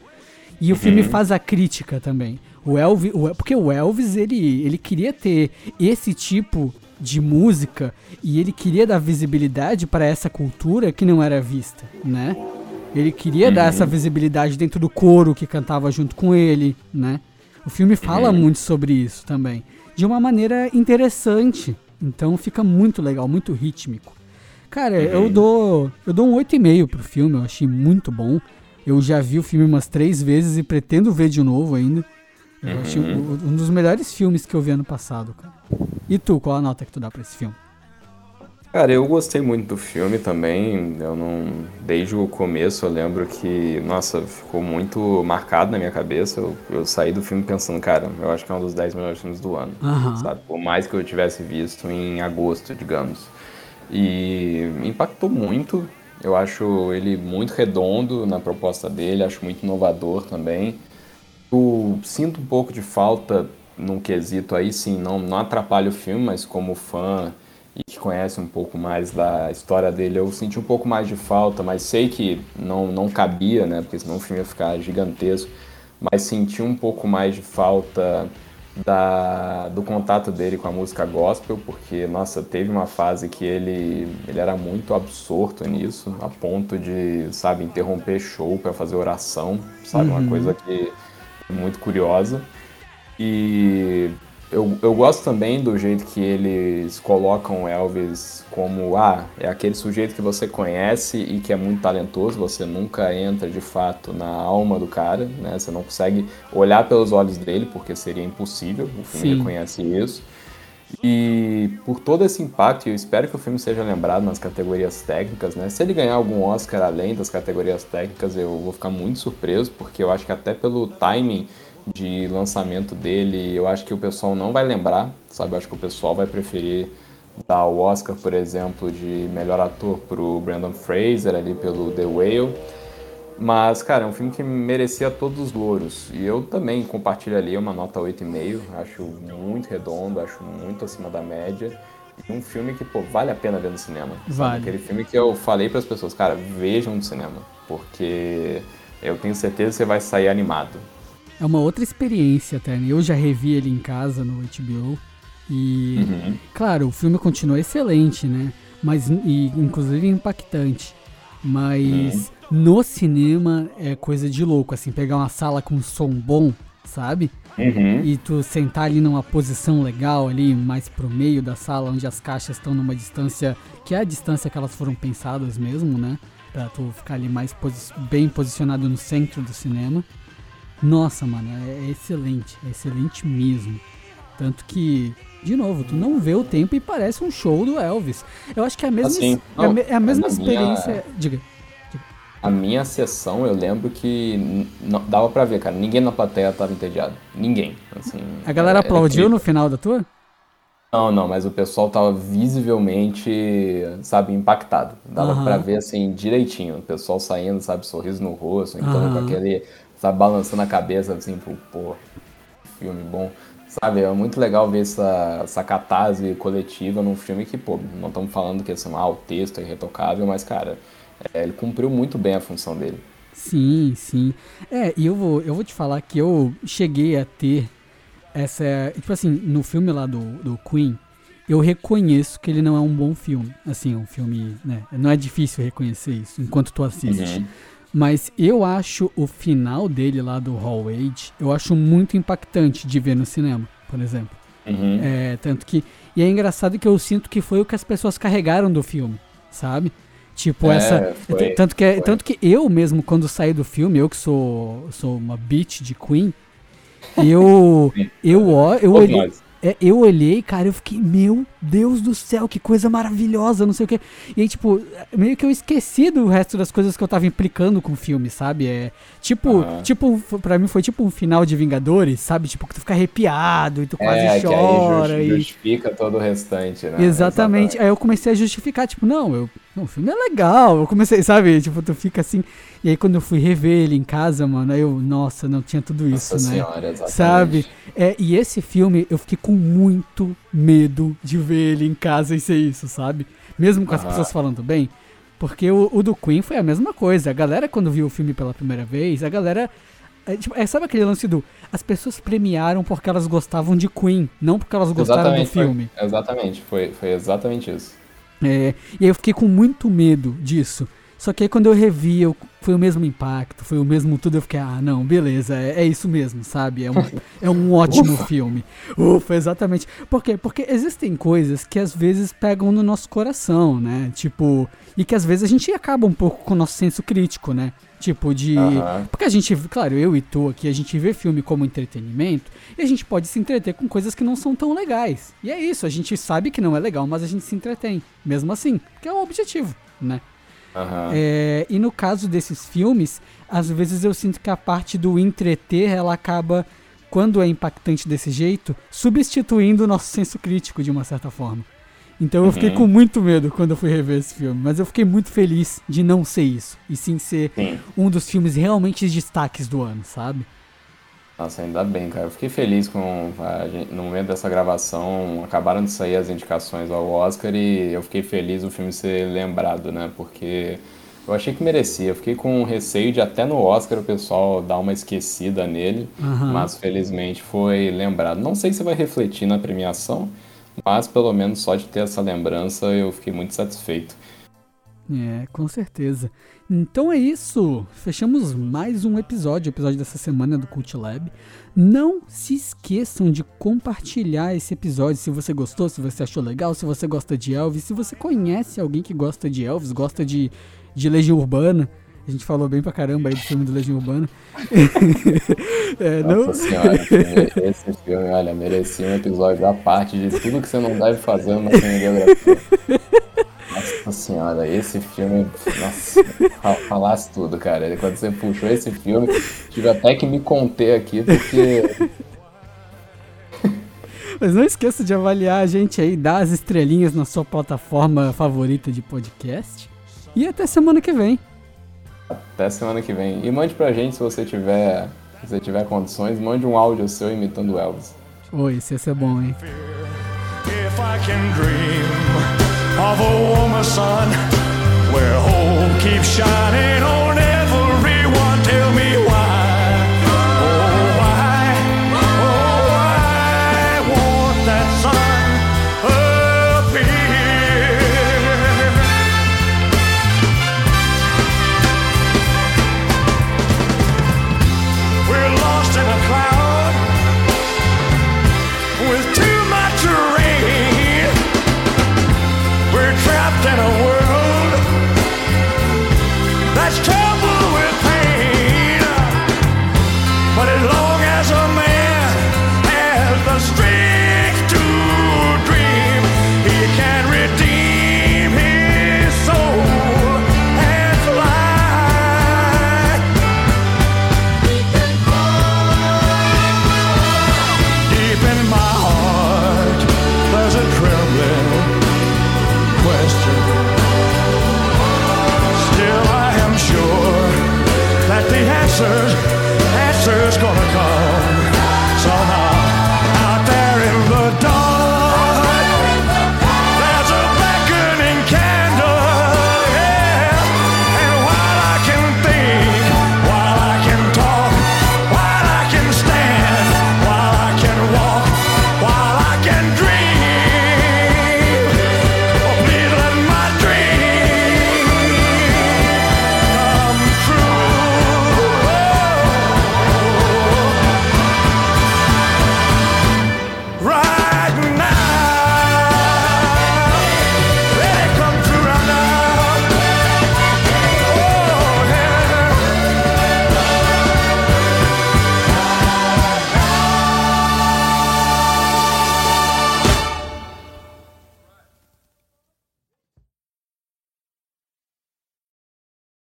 E o filme faz a crítica também. O Elvis, o- porque o Elvis, ele, ele queria ter esse tipo de música e ele queria dar visibilidade para essa cultura que não era vista, né? Ele queria dar essa visibilidade dentro do coro que cantava junto com ele, né? O filme fala muito sobre isso também, de uma maneira interessante. Então fica muito legal, muito rítmico. Cara, eu dou eu dou um 8,5 pro filme, eu achei muito bom. Eu já vi o filme umas três vezes e pretendo ver de novo ainda. Eu achei um, um dos melhores filmes que eu vi ano passado, cara. E tu, qual a nota que tu dá pra esse filme? Cara, eu gostei muito do filme também. Eu não. Desde o começo eu lembro que, nossa, ficou muito marcado na minha cabeça. Eu, eu saí do filme pensando, cara, eu acho que é um dos 10 melhores filmes do ano. Aham. Sabe? Por mais que eu tivesse visto em agosto, digamos. E impactou muito. Eu acho ele muito redondo na proposta dele, acho muito inovador também. Eu sinto um pouco de falta num quesito aí, sim, não, não atrapalha o filme, mas como fã e que conhece um pouco mais da história dele, eu senti um pouco mais de falta, mas sei que não, não cabia, né, porque senão o filme ia ficar gigantesco, mas senti um pouco mais de falta da, do contato dele com a música gospel, porque, nossa, teve uma fase que ele, ele era muito absorto nisso, a ponto de, sabe, interromper show para fazer oração, sabe, uma coisa que muito curiosa. E eu, eu gosto também do jeito que eles colocam Elvis como, ah, é aquele sujeito que você conhece e que é muito talentoso, você nunca entra de fato na alma do cara, né? Você não consegue olhar pelos olhos dele, porque seria impossível, o filme Sim. reconhece isso. E por todo esse impacto, eu espero que o filme seja lembrado nas categorias técnicas, né? Se ele ganhar algum Oscar além das categorias técnicas, eu vou ficar muito surpreso, porque eu acho que até pelo timing de lançamento dele, eu acho que o pessoal não vai lembrar, sabe? Eu acho que o pessoal vai preferir dar o Oscar, por exemplo, de melhor ator pro Brandon Fraser ali pelo The Whale. Mas, cara, é um filme que merecia todos os louros. E eu também compartilho ali uma nota 8,5. Acho muito redondo, acho muito acima da média. E um filme que, pô, vale a pena ver no cinema. sabe? Vale. Aquele filme que eu falei para as pessoas, cara, vejam no cinema. Porque eu tenho certeza que você vai sair animado. É uma outra experiência até, né? Eu já revi ele em casa no HBO. E, Uhum. claro, o filme continua excelente, né? Mas, e, inclusive impactante. Mas no cinema é coisa de louco, assim, pegar uma sala com som bom, sabe? Uhum. E tu sentar ali numa posição legal ali, mais pro meio da sala, onde as caixas estão numa distância, que é a distância que elas foram pensadas mesmo, né? Pra tu ficar ali mais posi bem posicionado no centro do cinema. Nossa, mano, é, é excelente, é excelente mesmo. Tanto que, de novo, tu não vê o tempo e parece um show do Elvis. Eu acho que é a mesma, Assim, é a não, me- é a mesma na minha- experiência. Diga. A minha sessão, eu lembro que não- dava pra ver, cara. Ninguém na plateia tava entediado. Ninguém. Assim, A galera era aplaudiu incrível. no final da tua? Não, não, mas o pessoal tava visivelmente, sabe, impactado. Dava Aham. pra ver, assim, direitinho. O pessoal saindo, sabe, sorriso no rosto, então Aham. com aquele, sabe, balançando a cabeça, assim, pô, pô, filme bom. Sabe, é muito legal ver essa, essa catarse coletiva num filme que, pô, não estamos falando que assim, ah, o texto é irretocável, mas, cara, é, ele cumpriu muito bem a função dele. Sim, sim. É, e eu vou, eu vou te falar que eu cheguei a ter essa. Tipo assim, no filme lá do, do Queen, eu reconheço que ele não é um bom filme. Assim, um filme. Né, não é difícil reconhecer isso enquanto tu assiste. Uhum. Mas eu acho o final dele lá do Hall Age, eu acho muito impactante de ver no cinema, por exemplo. Uhum. É, tanto que. E é engraçado que eu sinto que foi o que as pessoas carregaram do filme, sabe? Tipo, É, essa. foi, tanto, que, é- foi. tanto que eu mesmo, quando saí do filme, eu que sou, sou uma bitch de Queen, eu. eu, ó, eu, olhei, é, eu olhei, cara, eu fiquei, meu Deus do céu, que coisa maravilhosa, não sei o quê. E aí, tipo, meio que eu esqueci do resto das coisas que eu tava implicando com o filme, sabe? É tipo, Aham. tipo, pra mim foi tipo um final de Vingadores, sabe? Tipo, que tu fica arrepiado e tu quase É, que aí chora justi- e. justifica todo o restante, né? Exatamente. Aí eu comecei a justificar, tipo, não, eu, não, o filme é legal. Eu comecei, sabe? Tipo, tu fica assim. E aí quando eu fui rever ele em casa, mano, aí eu, nossa, não tinha tudo isso, Nossa né? senhora, exatamente. Sabe? É, e esse filme eu fiquei com muito medo de ver ele em casa e ser isso, sabe? Mesmo com as pessoas falando bem. Porque o, o do Queen foi a mesma coisa. A galera, quando viu o filme pela primeira vez, a galera. É, tipo, é, sabe aquele lance do. As pessoas premiaram porque elas gostavam de Queen, não porque elas gostaram Exatamente, do filme. Foi, exatamente, foi, foi exatamente isso. É, e aí eu fiquei com muito medo disso. Só que aí quando eu revi, eu, foi o mesmo impacto, foi o mesmo tudo. Eu fiquei, ah, não, beleza, é, é isso mesmo, sabe? É um, é um ótimo filme. Ufa, exatamente. Por quê? Porque existem coisas que às vezes pegam no nosso coração, né? Tipo, e que às vezes a gente acaba um pouco com o nosso senso crítico, né? Tipo, de. Aham. Porque a gente, claro, eu e tu aqui, a gente vê filme como entretenimento e a gente pode se entreter com coisas que não são tão legais. E é isso, a gente sabe que não é legal, mas a gente se entretém, mesmo assim, que é o objetivo, né? Aham. É, e no caso desses filmes, às vezes eu sinto que a parte do entreter, ela acaba, quando é impactante desse jeito, substituindo o nosso senso crítico de uma certa forma. Então eu fiquei Uhum. com muito medo quando eu fui rever esse filme, mas eu fiquei muito feliz de não ser isso, e sim ser Sim. um dos filmes realmente destaques do ano, sabe? Nossa, ainda bem, cara. Eu fiquei feliz com. a gente- no momento dessa gravação, acabaram de sair as indicações ao Oscar e eu fiquei feliz o filme ser lembrado, né? Porque eu achei que merecia. Eu fiquei com receio de até no Oscar o pessoal dar uma esquecida nele, Aham. mas felizmente foi lembrado. Não sei se vai refletir na premiação, mas pelo menos só de ter essa lembrança eu fiquei muito satisfeito. É, com certeza. Então é isso. Fechamos mais um episódio, episódio dessa semana do Cult Lab. Não se esqueçam de compartilhar esse episódio se você gostou, se você achou legal, se você gosta de Elvis, se você conhece alguém que gosta de Elvis, gosta de, de Legião Urbana. A gente falou bem pra caramba aí do filme do Legião Urbana. É, não- Nossa senhora, esse filme, olha, merecia um episódio à parte de tudo que você não deve fazer numa cinebiografia. Nossa senhora, esse filme, nossa, fa- falasse tudo, cara. Quando você puxou esse filme, tive até que me conter aqui, porque Mas não esqueça de avaliar a gente aí, dar as estrelinhas na sua plataforma favorita de podcast. E até semana que vem. Até semana que vem. E mande pra gente se você tiver, se você tiver condições, mande um áudio seu imitando o Elvis. Oi, esse ia ser bom, hein? If I can dream of a woman, son, where hope keeps shining on everyone, tell me why.